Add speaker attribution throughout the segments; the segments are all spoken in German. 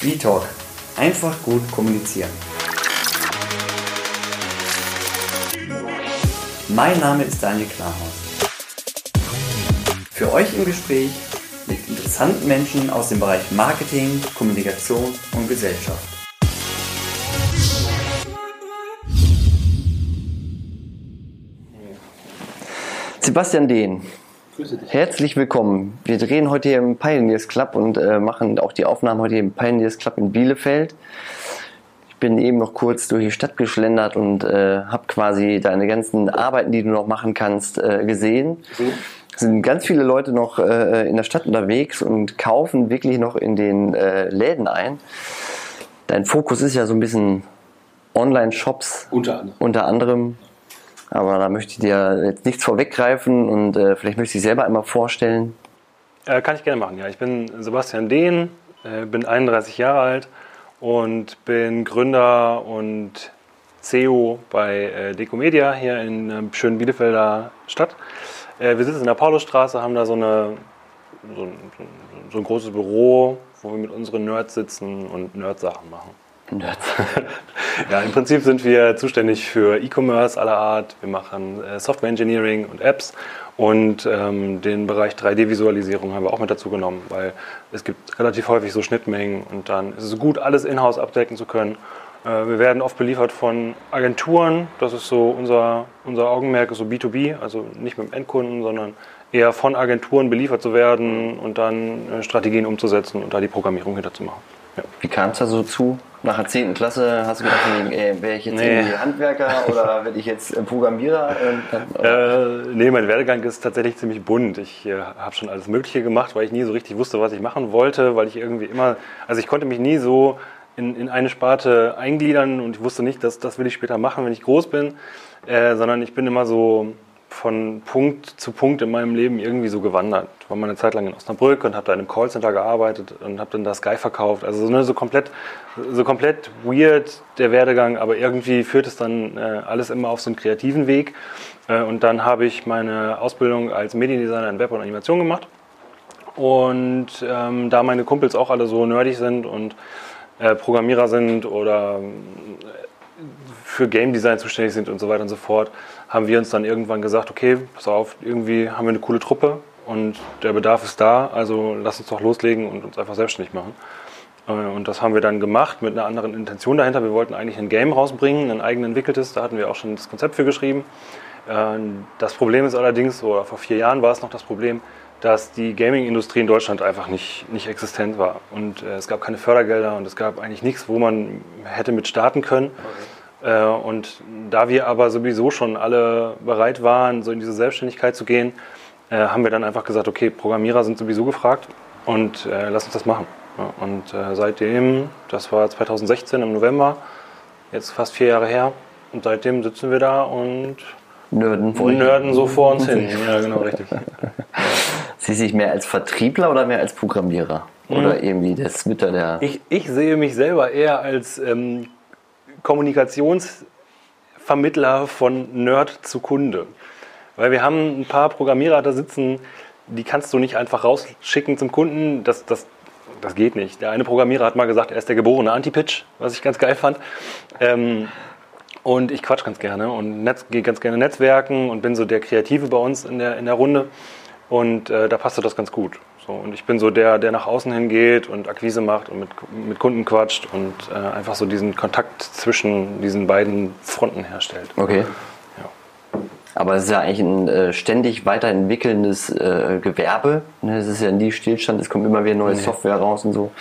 Speaker 1: V-Talk. Einfach gut kommunizieren. Mein Name ist Daniel Klarhaus. Für euch im Gespräch mit interessanten Menschen aus dem Bereich Marketing, Kommunikation und Gesellschaft. Sebastian Dehn. Herzlich willkommen. Wir drehen heute hier im Pioneers Club und äh, machen auch die Aufnahmen heute hier im Pioneers Club in Bielefeld. Ich bin eben noch kurz durch die Stadt geschlendert und äh, habe quasi deine ganzen Arbeiten, die du noch machen kannst, äh, gesehen. Mhm. Es sind ganz viele Leute noch äh, in der Stadt unterwegs und kaufen wirklich noch in den äh, Läden ein. Dein Fokus ist ja so ein bisschen Online-Shops.
Speaker 2: Unter anderem.
Speaker 1: Unter anderem. Aber da möchte ich dir jetzt nichts vorweggreifen und äh, vielleicht möchte ich selber einmal vorstellen.
Speaker 2: Äh, kann ich gerne machen, ja. Ich bin Sebastian Dehn, äh, bin 31 Jahre alt und bin Gründer und CEO bei äh, Decomedia hier in äh, schönen Bielefelder Stadt. Äh, wir sitzen in der Paulusstraße, haben da so, eine, so, ein, so ein großes Büro, wo wir mit unseren Nerds sitzen und Nerd-Sachen machen. Nerds. ja, im Prinzip sind wir zuständig für E-Commerce aller Art. Wir machen äh, Software Engineering und Apps und ähm, den Bereich 3D-Visualisierung haben wir auch mit dazu genommen, weil es gibt relativ häufig so Schnittmengen und dann ist es gut, alles in-house abdecken zu können. Äh, wir werden oft beliefert von Agenturen, das ist so unser, unser Augenmerk, so B2B, also nicht mit dem Endkunden, sondern eher von Agenturen beliefert zu werden und dann äh, Strategien umzusetzen und da die Programmierung hinterzumachen.
Speaker 1: Wie kam es da so zu? Nach der 10. Klasse hast du gedacht, ey, wäre ich jetzt nee. irgendwie Handwerker oder werde ich jetzt äh, Programmierer?
Speaker 2: Äh, nee, mein Werdegang ist tatsächlich ziemlich bunt. Ich äh, habe schon alles Mögliche gemacht, weil ich nie so richtig wusste, was ich machen wollte, weil ich irgendwie immer, also ich konnte mich nie so in, in eine Sparte eingliedern und ich wusste nicht, dass das will ich später machen, wenn ich groß bin, äh, sondern ich bin immer so von Punkt zu Punkt in meinem Leben irgendwie so gewandert. War mal eine Zeit lang in Osnabrück und habe da in einem Callcenter gearbeitet und habe dann da Sky verkauft. Also so, ne, so, komplett, so komplett weird der Werdegang, aber irgendwie führt es dann äh, alles immer auf so einen kreativen Weg. Äh, und dann habe ich meine Ausbildung als Mediendesigner in Web und Animation gemacht. Und ähm, da meine Kumpels auch alle so nerdig sind und äh, Programmierer sind oder für Game Design zuständig sind und so weiter und so fort, haben wir uns dann irgendwann gesagt, okay, pass auf, irgendwie haben wir eine coole Truppe und der Bedarf ist da, also lass uns doch loslegen und uns einfach selbstständig machen. Äh, und das haben wir dann gemacht mit einer anderen Intention dahinter. Wir wollten eigentlich ein Game rausbringen, ein eigen entwickeltes, da hatten wir auch schon das Konzept für geschrieben. Äh, das Problem ist allerdings, oder vor vier Jahren war es noch das Problem, dass die Gaming-Industrie in Deutschland einfach nicht, nicht existent war. Und äh, es gab keine Fördergelder und es gab eigentlich nichts, wo man hätte mit starten können. Okay. Äh, und da wir aber sowieso schon alle bereit waren, so in diese Selbstständigkeit zu gehen, äh, haben wir dann einfach gesagt, okay, Programmierer sind sowieso gefragt und äh, lass uns das machen. Und seitdem, das war 2016 im November, jetzt fast vier Jahre her, und seitdem sitzen wir da und
Speaker 1: Nörden,
Speaker 2: Nörden so vor uns hin. Ja, genau, richtig.
Speaker 1: Sie sich mehr als Vertriebler oder mehr als Programmierer? Oder mhm. irgendwie das Mütter der.
Speaker 2: Ich, ich sehe mich selber eher als ähm, Kommunikationsvermittler von Nerd zu Kunde. Weil wir haben ein paar Programmierer da sitzen, die kannst du nicht einfach rausschicken zum Kunden. Das, das, das geht nicht. Der eine Programmierer hat mal gesagt, er ist der geborene Anti-Pitch, was ich ganz geil fand. Ähm, und ich quatsch ganz gerne und gehe ganz gerne Netzwerken und bin so der Kreative bei uns in der, in der Runde. Und äh, da passte das ganz gut. So, und ich bin so der, der nach außen hingeht und Akquise macht und mit, mit Kunden quatscht und äh, einfach so diesen Kontakt zwischen diesen beiden Fronten herstellt.
Speaker 1: Okay. Ja. Aber es ist ja eigentlich ein äh, ständig weiterentwickelndes äh, Gewerbe. Ne? Es ist ja nie Stillstand, es kommt immer wieder neue nee. Software raus und so.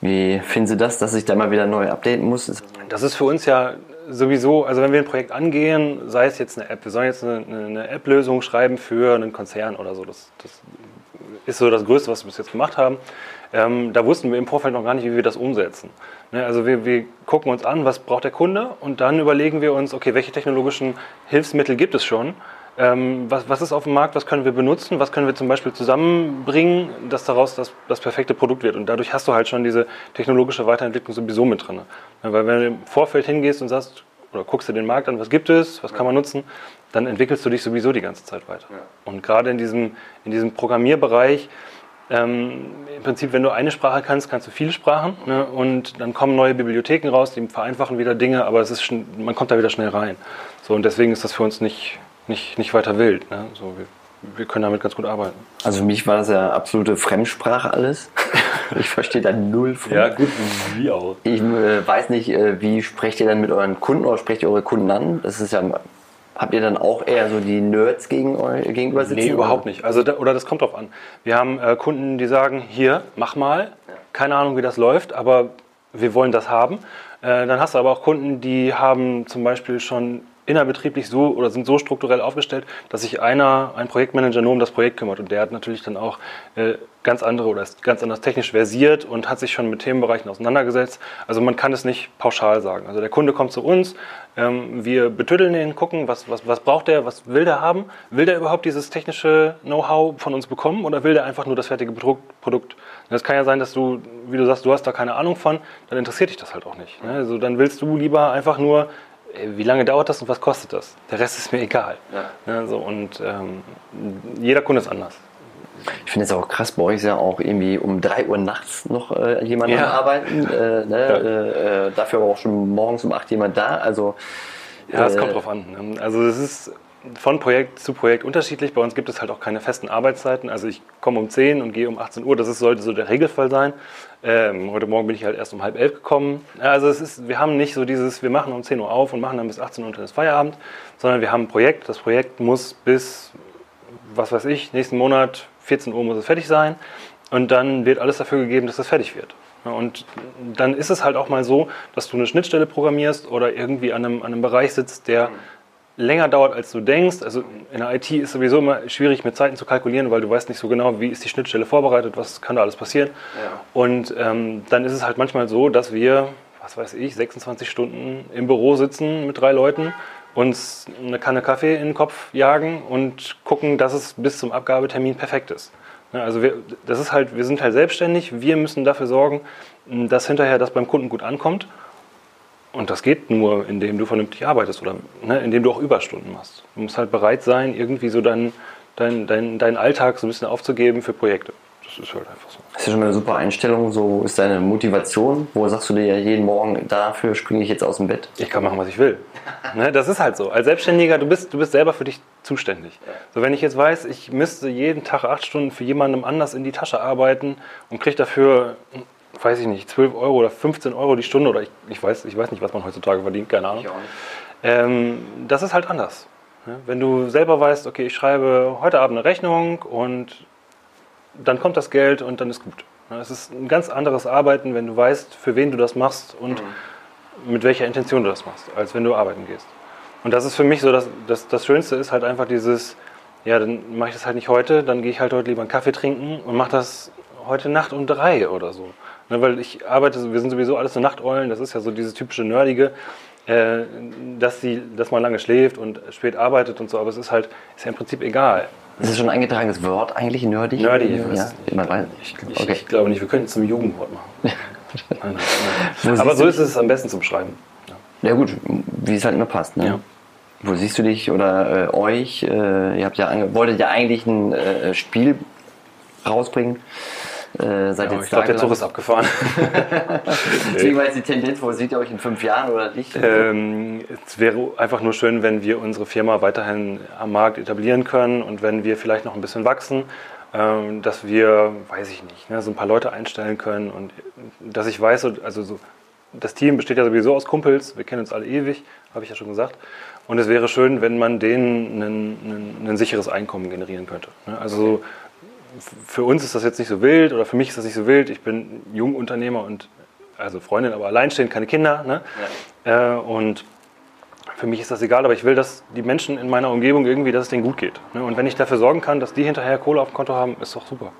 Speaker 1: Wie finden Sie das, dass sich da mal wieder neu updaten muss?
Speaker 2: Das ist für uns ja sowieso, also wenn wir ein Projekt angehen, sei es jetzt eine App, wir sollen jetzt eine, eine App-Lösung schreiben für einen Konzern oder so, das, das ist so das Größte, was wir bis jetzt gemacht haben. Ähm, da wussten wir im Vorfeld noch gar nicht, wie wir das umsetzen. Ne, also wir, wir, gucken uns an, was braucht der Kunde und dann überlegen wir uns, okay, welche technologischen Hilfsmittel gibt es schon? Ähm, was, was, ist auf dem Markt, was können wir benutzen, was können wir zum Beispiel zusammenbringen, dass daraus das, das perfekte Produkt wird. Und dadurch hast du halt schon diese technologische Weiterentwicklung sowieso mit drin. Ja, weil wenn du im Vorfeld hingehst und sagst, oder guckst dir den Markt an, was gibt es, was kann man nutzen, dann entwickelst du dich sowieso die ganze Zeit weiter. Ja. Und gerade in diesem, in diesem Programmierbereich ähm, im Prinzip, wenn du eine Sprache kannst, kannst du viele Sprachen ne? und dann kommen neue Bibliotheken raus, die vereinfachen wieder Dinge, aber es ist schon, man kommt da wieder schnell rein. So, und deswegen ist das für uns nicht, nicht, nicht weiter wild. Ne? So, wir, wir können damit ganz gut arbeiten.
Speaker 1: Also für mich war das ja absolute Fremdsprache alles. Ich verstehe da null
Speaker 2: von. Ja, gut, wie auch.
Speaker 1: Ich äh, weiß nicht, äh, wie sprecht ihr dann mit euren Kunden oder sprecht ihr eure Kunden an? Das ist ja Habt ihr dann auch eher so die Nerds gegen, gegenüber sitzen?
Speaker 2: Nee, überhaupt nicht. Also da, oder das kommt drauf an. Wir haben äh, Kunden, die sagen, hier, mach mal. Keine Ahnung, wie das läuft, aber wir wollen das haben. Äh, dann hast du aber auch Kunden, die haben zum Beispiel schon innerbetrieblich so oder sind so strukturell aufgestellt, dass sich einer, ein Projektmanager nur um das Projekt kümmert. Und der hat natürlich dann auch äh, ganz andere oder ist ganz anders technisch versiert und hat sich schon mit Themenbereichen auseinandergesetzt. Also man kann es nicht pauschal sagen. Also der Kunde kommt zu uns, ähm, wir betüddeln ihn, gucken, was, was, was braucht er, was will der haben? Will der überhaupt dieses technische Know-how von uns bekommen oder will der einfach nur das fertige Produkt? Es kann ja sein, dass du, wie du sagst, du hast da keine Ahnung von, dann interessiert dich das halt auch nicht. Ne? Also dann willst du lieber einfach nur wie lange dauert das und was kostet das? Der Rest ist mir egal. Ja. Ja, so, und ähm, jeder Kunde ist anders.
Speaker 1: Ich finde es auch krass, bei euch ist ja auch irgendwie um 3 Uhr nachts noch äh, jemand ja. am Arbeiten. Äh, ne? Äh, äh, dafür aber auch schon morgens um 8 jemand da. Also,
Speaker 2: ja, es kommt äh, drauf an. Ne? Also es ist von Projekt zu Projekt unterschiedlich. Bei uns gibt es halt auch keine festen Arbeitszeiten. Also ich komme um 10 und gehe um 18 Uhr. Das ist, sollte so der Regelfall sein. Ähm, heute Morgen bin ich halt erst um halb elf gekommen. Also es ist, wir haben nicht so dieses, wir machen um 10 Uhr auf und machen dann bis 18 Uhr ist Feierabend, sondern wir haben ein Projekt. Das Projekt muss bis, was weiß ich, nächsten Monat 14 Uhr muss es fertig sein. Und dann wird alles dafür gegeben, dass es fertig wird. Und dann ist es halt auch mal so, dass du eine Schnittstelle programmierst oder irgendwie an einem, an einem Bereich sitzt, der länger dauert, als du denkst. Also in der IT ist sowieso immer schwierig mit Zeiten zu kalkulieren, weil du weißt nicht so genau, wie ist die Schnittstelle vorbereitet, was kann da alles passieren. Ja. Und ähm, dann ist es halt manchmal so, dass wir, was weiß ich, 26 Stunden im Büro sitzen mit drei Leuten, uns eine Kanne Kaffee in den Kopf jagen und gucken, dass es bis zum Abgabetermin perfekt ist. Also wir, das ist halt, wir sind halt selbstständig, wir müssen dafür sorgen, dass hinterher das beim Kunden gut ankommt. Und das geht nur, indem du vernünftig arbeitest oder ne, indem du auch Überstunden machst. Du musst halt bereit sein, irgendwie so deinen dein, dein, dein Alltag so ein bisschen aufzugeben für Projekte. Das ist halt einfach so.
Speaker 1: Das ist ja schon eine super Einstellung. So ist deine Motivation. Wo sagst du dir ja jeden Morgen, dafür springe ich jetzt aus dem Bett?
Speaker 2: Ich kann machen, was ich will. ne, das ist halt so. Als Selbstständiger, du bist, du bist selber für dich zuständig. So, wenn ich jetzt weiß, ich müsste jeden Tag acht Stunden für jemandem anders in die Tasche arbeiten und kriege dafür weiß ich nicht, 12 Euro oder 15 Euro die Stunde oder ich, ich, weiß, ich weiß nicht, was man heutzutage verdient, keine Ahnung. Ähm, das ist halt anders. Wenn du selber weißt, okay, ich schreibe heute Abend eine Rechnung und dann kommt das Geld und dann ist gut. Es ist ein ganz anderes Arbeiten, wenn du weißt, für wen du das machst und mhm. mit welcher Intention du das machst, als wenn du arbeiten gehst. Und das ist für mich so, dass, dass das Schönste ist halt einfach dieses, ja, dann mache ich das halt nicht heute, dann gehe ich halt heute lieber einen Kaffee trinken und mache das heute Nacht um drei oder so. Ne, weil ich arbeite, wir sind sowieso alles so Nachteulen, das ist ja so dieses typische Nerdige, äh, dass, sie, dass man lange schläft und spät arbeitet und so, aber es ist halt, ist ja im Prinzip egal.
Speaker 1: Ist das schon ein eingetragenes Wort eigentlich, nerdig?
Speaker 2: Nerdy, ja, ja, ich, ich, okay. ich, glaube nicht, wir können es zum Jugendwort machen. nein, nein. Aber so ist es am besten zum Schreiben.
Speaker 1: Ja, ja gut, wie es halt immer passt. Ne? Ja. Wo siehst du dich oder äh, euch? Äh, ihr habt ja wolltet ja eigentlich ein äh, Spiel rausbringen.
Speaker 2: Äh, seid ja, jetzt ich glaube, der Zug ist abgefahren.
Speaker 1: Deswegen war jetzt die Tendenz, wo seht ihr euch in fünf Jahren oder nicht?
Speaker 2: Ähm, es wäre einfach nur schön, wenn wir unsere Firma weiterhin am Markt etablieren können und wenn wir vielleicht noch ein bisschen wachsen, ähm, dass wir, weiß ich nicht, ne, so ein paar Leute einstellen können und dass ich weiß, also so, das Team besteht ja sowieso aus Kumpels, wir kennen uns alle ewig, habe ich ja schon gesagt. Und es wäre schön, wenn man denen ein, ein, ein sicheres Einkommen generieren könnte. Ne? Also für uns ist das jetzt nicht so wild oder für mich ist das nicht so wild. Ich bin Jungunternehmer und also Freundin, aber alleinstehend, keine Kinder. Ne? Ja. Äh, und für mich ist das egal, aber ich will, dass die Menschen in meiner Umgebung irgendwie, dass es denen gut geht. Ne? Und wenn ich dafür sorgen kann, dass die hinterher Kohle auf dem Konto haben, ist doch super.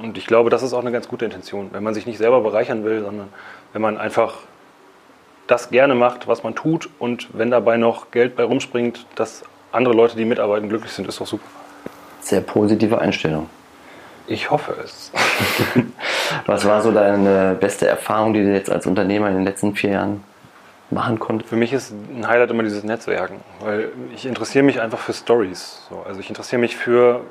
Speaker 2: Und ich glaube, das ist auch eine ganz gute Intention, wenn man sich nicht selber bereichern will, sondern wenn man einfach das gerne macht, was man tut und wenn dabei noch Geld bei rumspringt, dass andere Leute, die mitarbeiten, glücklich sind, ist doch super
Speaker 1: sehr positive Einstellung.
Speaker 2: Ich hoffe es.
Speaker 1: Was war so deine beste Erfahrung, die du jetzt als Unternehmer in den letzten vier Jahren machen konntest?
Speaker 2: Für mich ist ein Highlight immer dieses Netzwerken, weil ich interessiere mich einfach für Stories. So. Also ich interessiere mich für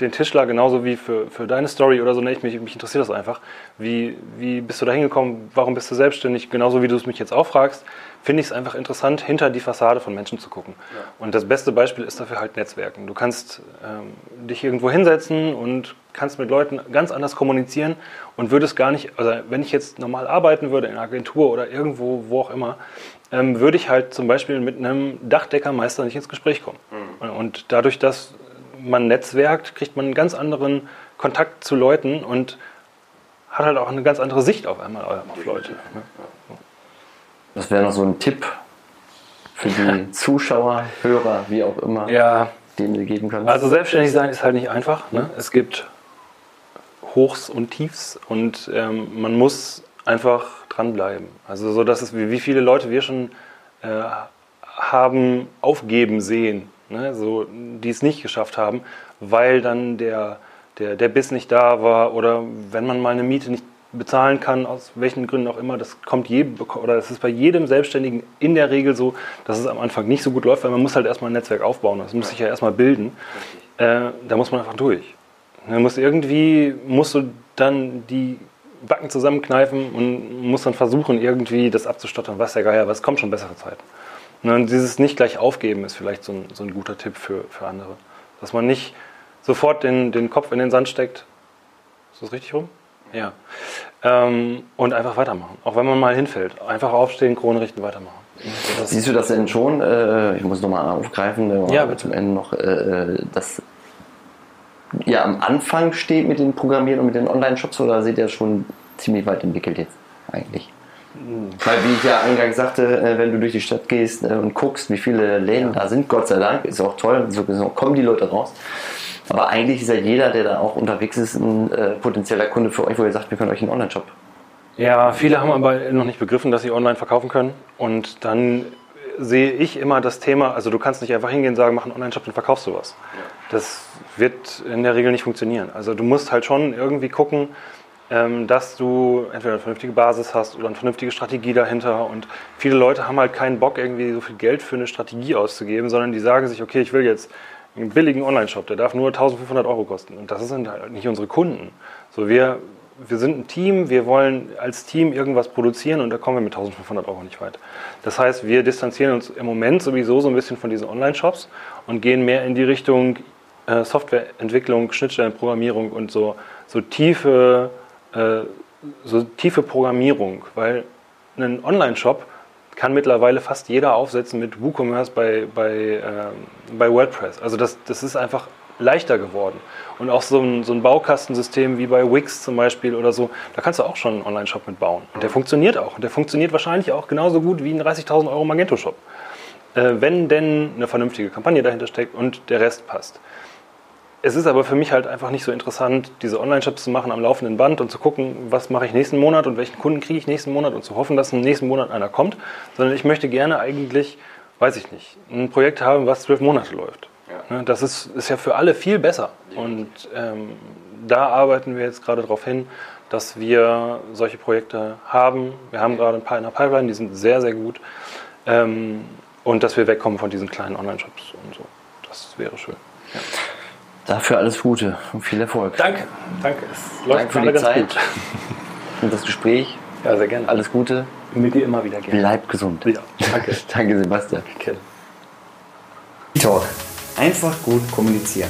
Speaker 2: den Tischler genauso wie für, für deine Story oder so. Ne, ich, mich, mich interessiert das einfach. Wie, wie bist du da hingekommen? Warum bist du selbstständig? Genauso wie du es mich jetzt auch fragst, finde ich es einfach interessant, hinter die Fassade von Menschen zu gucken. Ja. Und das beste Beispiel ist dafür halt Netzwerken. Du kannst ähm, dich irgendwo hinsetzen und kannst mit Leuten ganz anders kommunizieren und würdest gar nicht, also wenn ich jetzt normal arbeiten würde in einer Agentur oder irgendwo, wo auch immer, ähm, würde ich halt zum Beispiel mit einem Dachdeckermeister nicht ins Gespräch kommen. Mhm. Und dadurch, dass man netzwerkt, kriegt man einen ganz anderen Kontakt zu Leuten und hat halt auch eine ganz andere Sicht auf einmal auf Leute. Ne?
Speaker 1: Das wäre noch so ein Tipp für die Zuschauer, Hörer, wie auch immer,
Speaker 2: ja.
Speaker 1: den du geben kannst.
Speaker 2: Also selbstständig sein ist halt nicht einfach. Ne? Es gibt Hochs und Tiefs und ähm, man muss einfach dranbleiben. Also so, dass es wie viele Leute wir schon äh, haben aufgeben sehen, ne? so, die es nicht geschafft haben, weil dann der, der, der Biss nicht da war oder wenn man mal eine Miete nicht bezahlen kann, aus welchen Gründen auch immer, das kommt jedem, oder es ist bei jedem Selbstständigen in der Regel so, dass es am Anfang nicht so gut läuft, weil man muss halt erstmal ein Netzwerk aufbauen, das muss sich ja erstmal bilden. Äh, da muss man einfach durch. Man muss irgendwie, musst du dann die Backen zusammenkneifen und muss dann versuchen, irgendwie das abzustottern, was der Geier, was kommt schon bessere Zeiten. Und dieses nicht gleich aufgeben ist vielleicht so ein, so ein guter Tipp für, für andere. Dass man nicht sofort den, den Kopf in den Sand steckt. Ist das richtig rum? Ja. Ähm, und einfach weitermachen. Auch wenn man mal hinfällt. Einfach aufstehen, Krone richten, weitermachen.
Speaker 1: Das Siehst du das denn schon? Äh, ich muss nochmal aufgreifen, äh, ja, zum Ende noch, äh, dass ja am Anfang steht mit den Programmieren und mit den Online-Shops oder seht ihr schon ziemlich weit entwickelt jetzt eigentlich? Weil, wie ich ja eingangs sagte, äh, wenn du durch die Stadt gehst äh, und guckst, wie viele Läden da sind, Gott sei Dank, ist auch toll, so kommen die Leute raus. Aber eigentlich ist ja jeder, der da auch unterwegs ist, ein äh, potenzieller Kunde für euch, wo ihr sagt, wir können euch einen Online-Shop.
Speaker 2: Ja, viele haben aber noch nicht begriffen, dass sie online verkaufen können. Und dann sehe ich immer das Thema, also du kannst nicht einfach hingehen und sagen, mach einen Online-Shop und verkaufst du was. Das wird in der Regel nicht funktionieren. Also du musst halt schon irgendwie gucken, dass du entweder eine vernünftige Basis hast oder eine vernünftige Strategie dahinter. Und viele Leute haben halt keinen Bock, irgendwie so viel Geld für eine Strategie auszugeben, sondern die sagen sich, okay, ich will jetzt einen billigen Online-Shop, der darf nur 1500 Euro kosten. Und das sind halt nicht unsere Kunden. So, wir, wir sind ein Team, wir wollen als Team irgendwas produzieren und da kommen wir mit 1500 Euro nicht weit. Das heißt, wir distanzieren uns im Moment sowieso so ein bisschen von diesen Online-Shops und gehen mehr in die Richtung äh, Softwareentwicklung, Schnittstellenprogrammierung und so, so tiefe äh, so tiefe Programmierung, weil ein Online-Shop kann mittlerweile fast jeder aufsetzen mit WooCommerce bei, bei, äh, bei WordPress. Also das, das ist einfach leichter geworden. Und auch so ein, so ein Baukastensystem wie bei Wix zum Beispiel oder so, da kannst du auch schon einen Online-Shop mit bauen. Und der funktioniert auch. Und der funktioniert wahrscheinlich auch genauso gut wie ein 30.000 Euro Magento-Shop. Äh, wenn denn eine vernünftige Kampagne dahinter steckt und der Rest passt. Es ist aber für mich halt einfach nicht so interessant, diese Online-Shops zu machen am laufenden Band und zu gucken, was mache ich nächsten Monat und welchen Kunden kriege ich nächsten Monat und zu hoffen, dass im nächsten Monat einer kommt, sondern ich möchte gerne eigentlich, weiß ich nicht, ein Projekt haben, was zwölf Monate läuft. Ja. Ne, das ist, ist ja für alle viel besser. Und ähm, da arbeiten wir jetzt gerade darauf hin, dass wir solche Projekte haben. Wir haben gerade ein paar in der Pipeline, die sind sehr, sehr gut. Ähm, und dass wir wegkommen von diesen kleinen Online-Shops und so. Das wäre schön. Ja.
Speaker 1: Dafür alles Gute und viel Erfolg.
Speaker 2: Danke, danke.
Speaker 1: Es läuft Danke für die Zeit gut. und das Gespräch.
Speaker 2: Ja, sehr gerne.
Speaker 1: Alles Gute.
Speaker 2: Mit dir immer wieder
Speaker 1: gerne. Bleib gesund.
Speaker 2: Ja, danke.
Speaker 1: danke, Sebastian.
Speaker 2: Okay.
Speaker 1: Talk. Einfach gut kommunizieren.